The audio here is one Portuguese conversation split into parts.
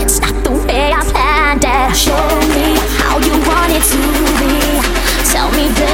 It's not the way I planned it. Show me how you want it to be. Tell me.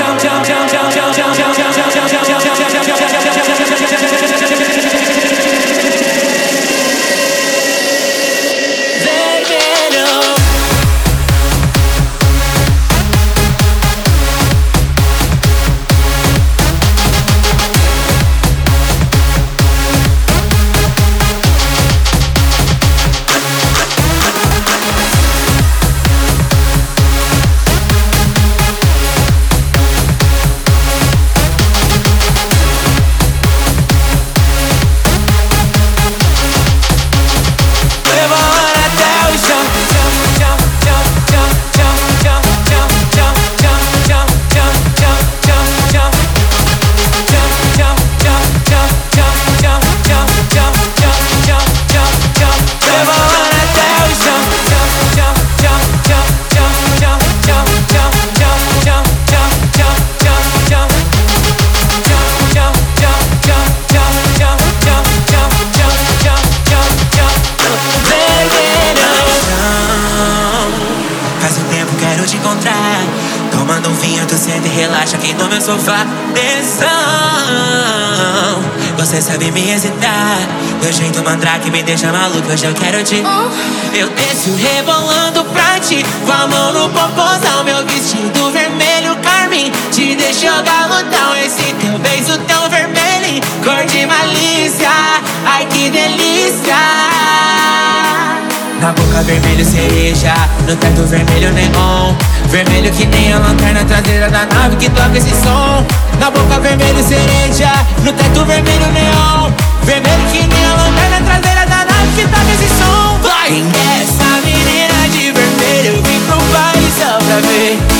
deixa maluco, hoje eu quero te. Oh. Eu desço rebolando pra ti, com a mão no popozão, meu vestido vermelho carmim. Te deixou galotão, esse teu beijo tão vermelho, cor de malícia. Ai que delícia! Na boca vermelho cereja, no teto vermelho neon Vermelho que nem a lanterna traseira da nave que toca esse som Na boca vermelho cereja, no teto vermelho neon Vermelho que nem a lanterna traseira que tá nesse som, vai! Quem é essa menina de vermelho? Eu vim pro baile só pra ver.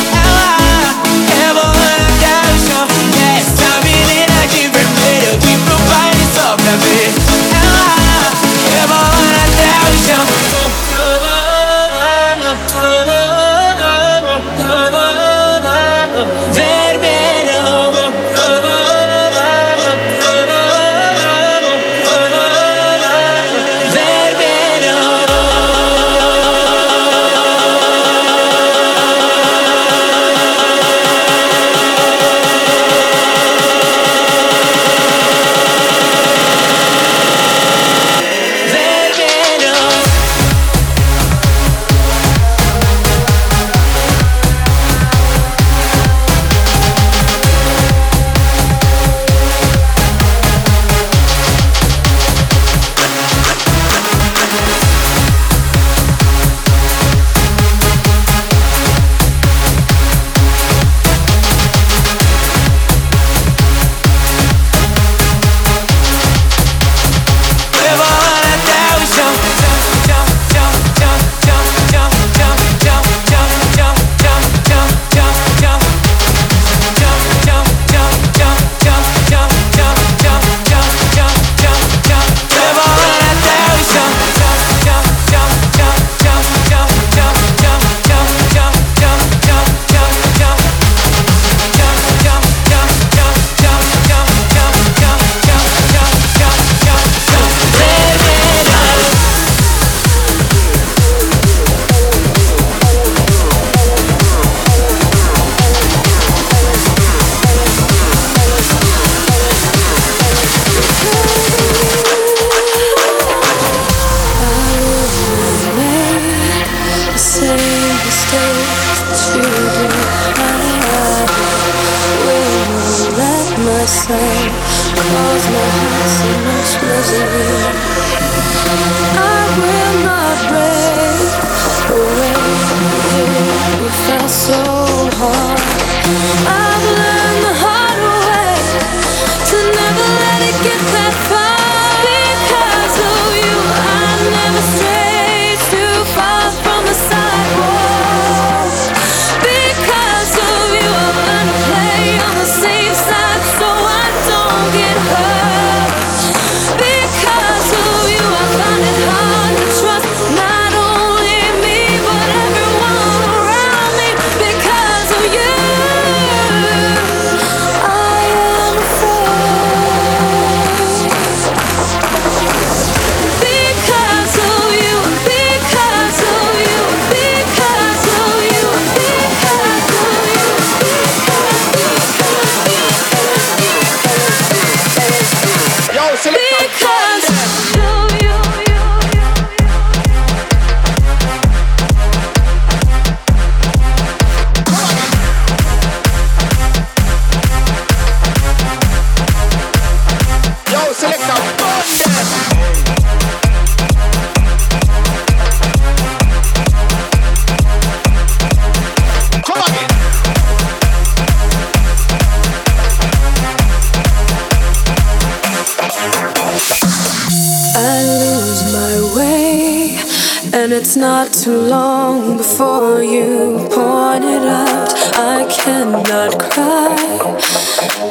And it's not too long before you point it out. I cannot cry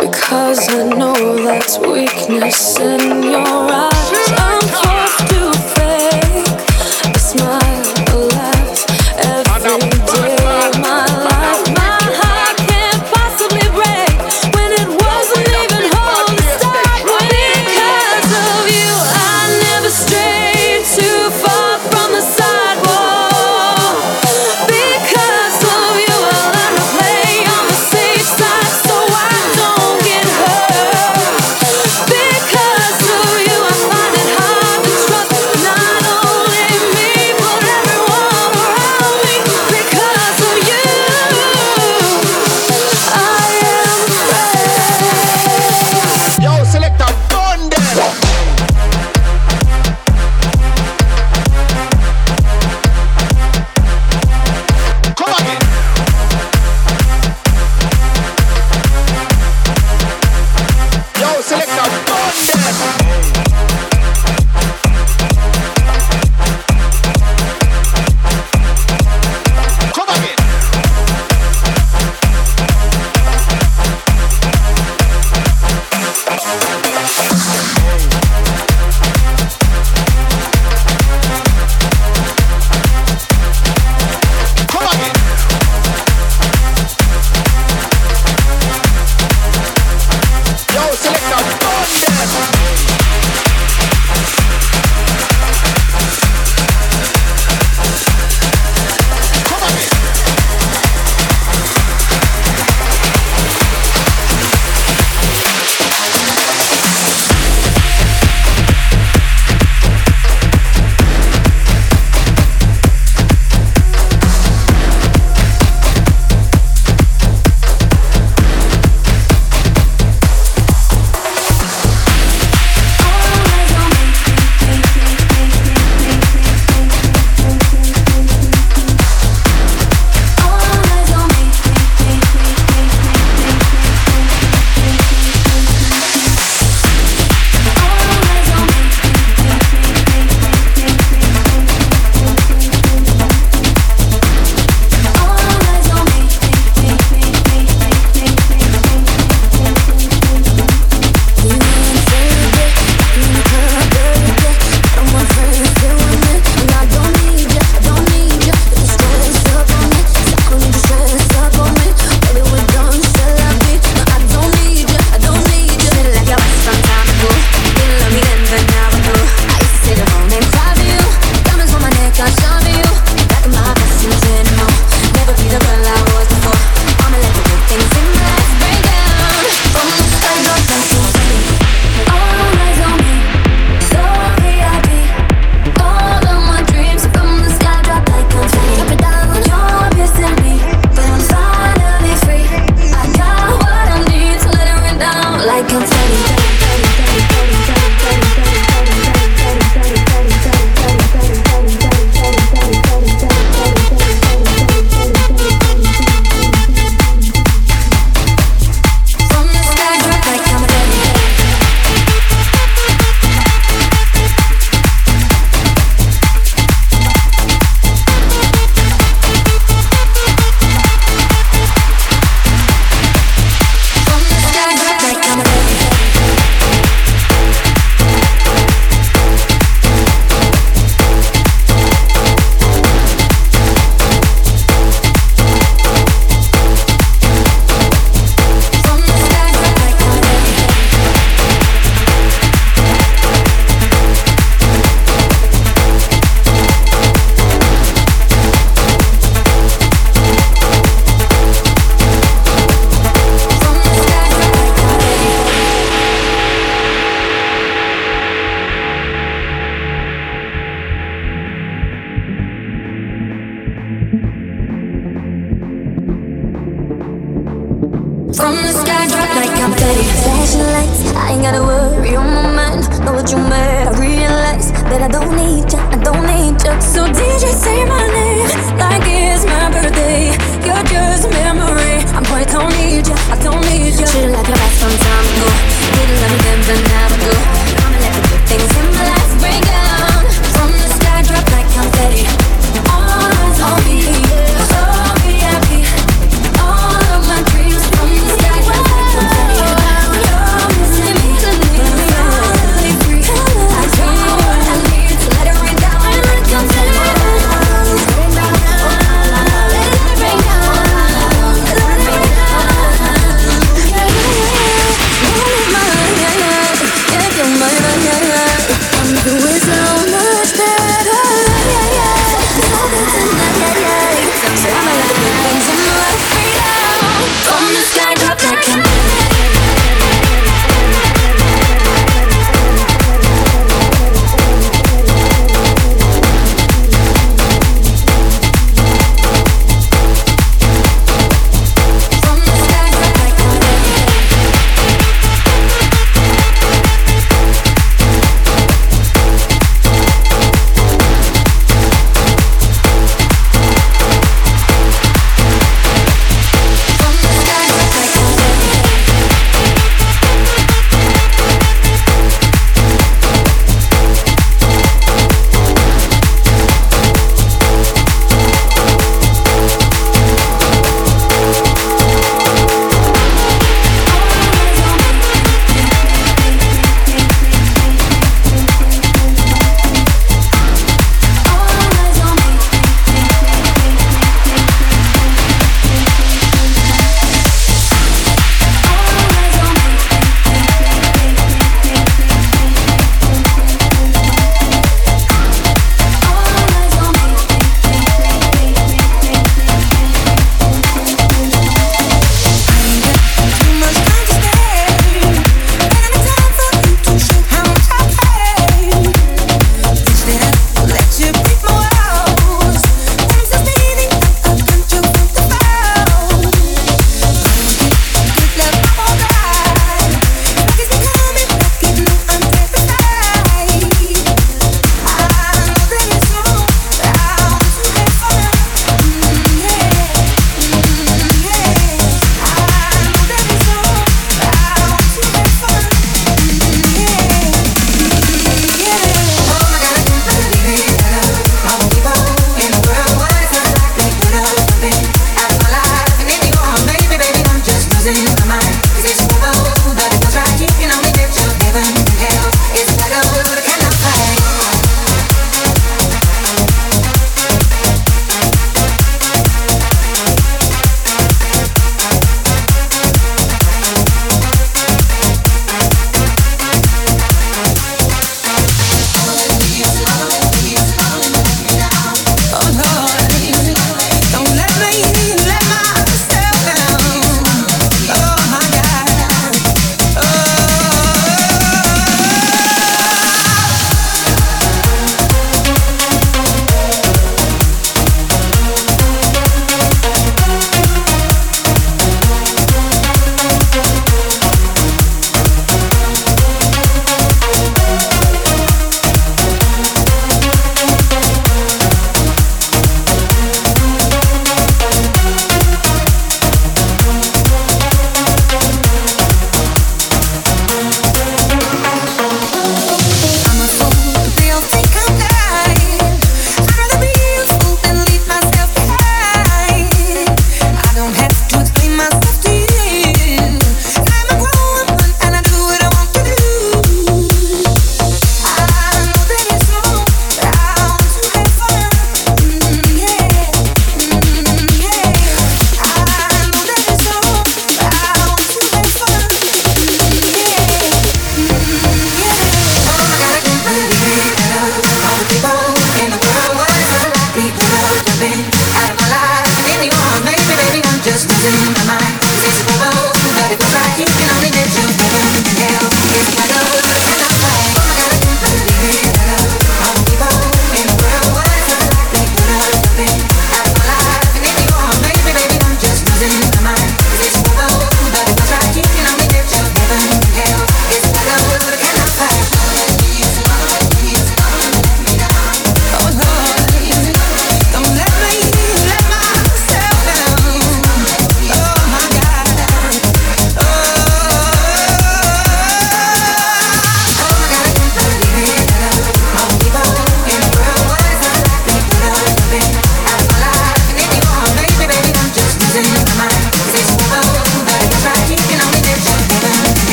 because I know that's weakness in your eyes. I'm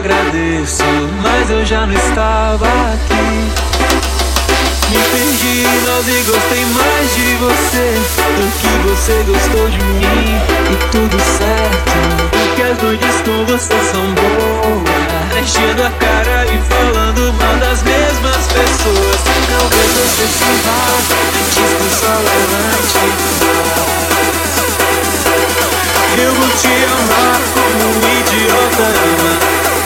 agradeço, mas eu já não estava aqui. Me perdi, não e gostei mais de você do que você gostou de mim. E tudo certo, porque as noites com você são boas. Enchendo a cara e falando mal das mesmas pessoas. Talvez você se vá antes que o sol levante. Eu vou te amar como um idiota ama.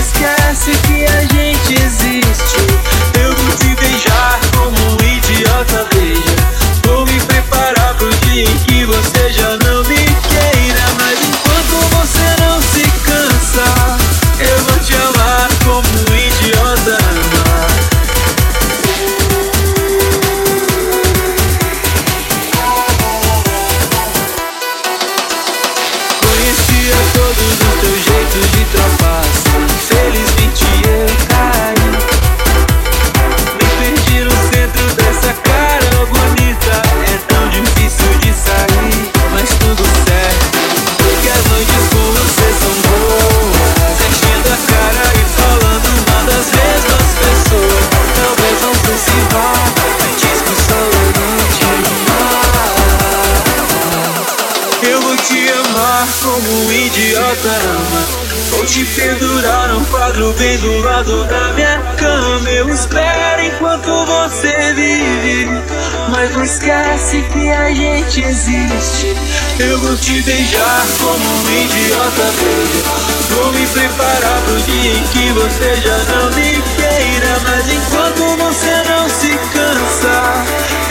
Esquece que a Não esquece que a gente existe. Eu vou te beijar como um idiota, veja. Vou me preparar pro dia em que você já não me queira. Mas enquanto você não se cansa,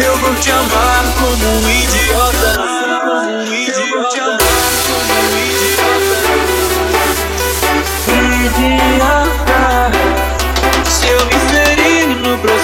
eu vou te amar como um idiota. Como um idiota. Eu vou te amar como um idiota. Idiota.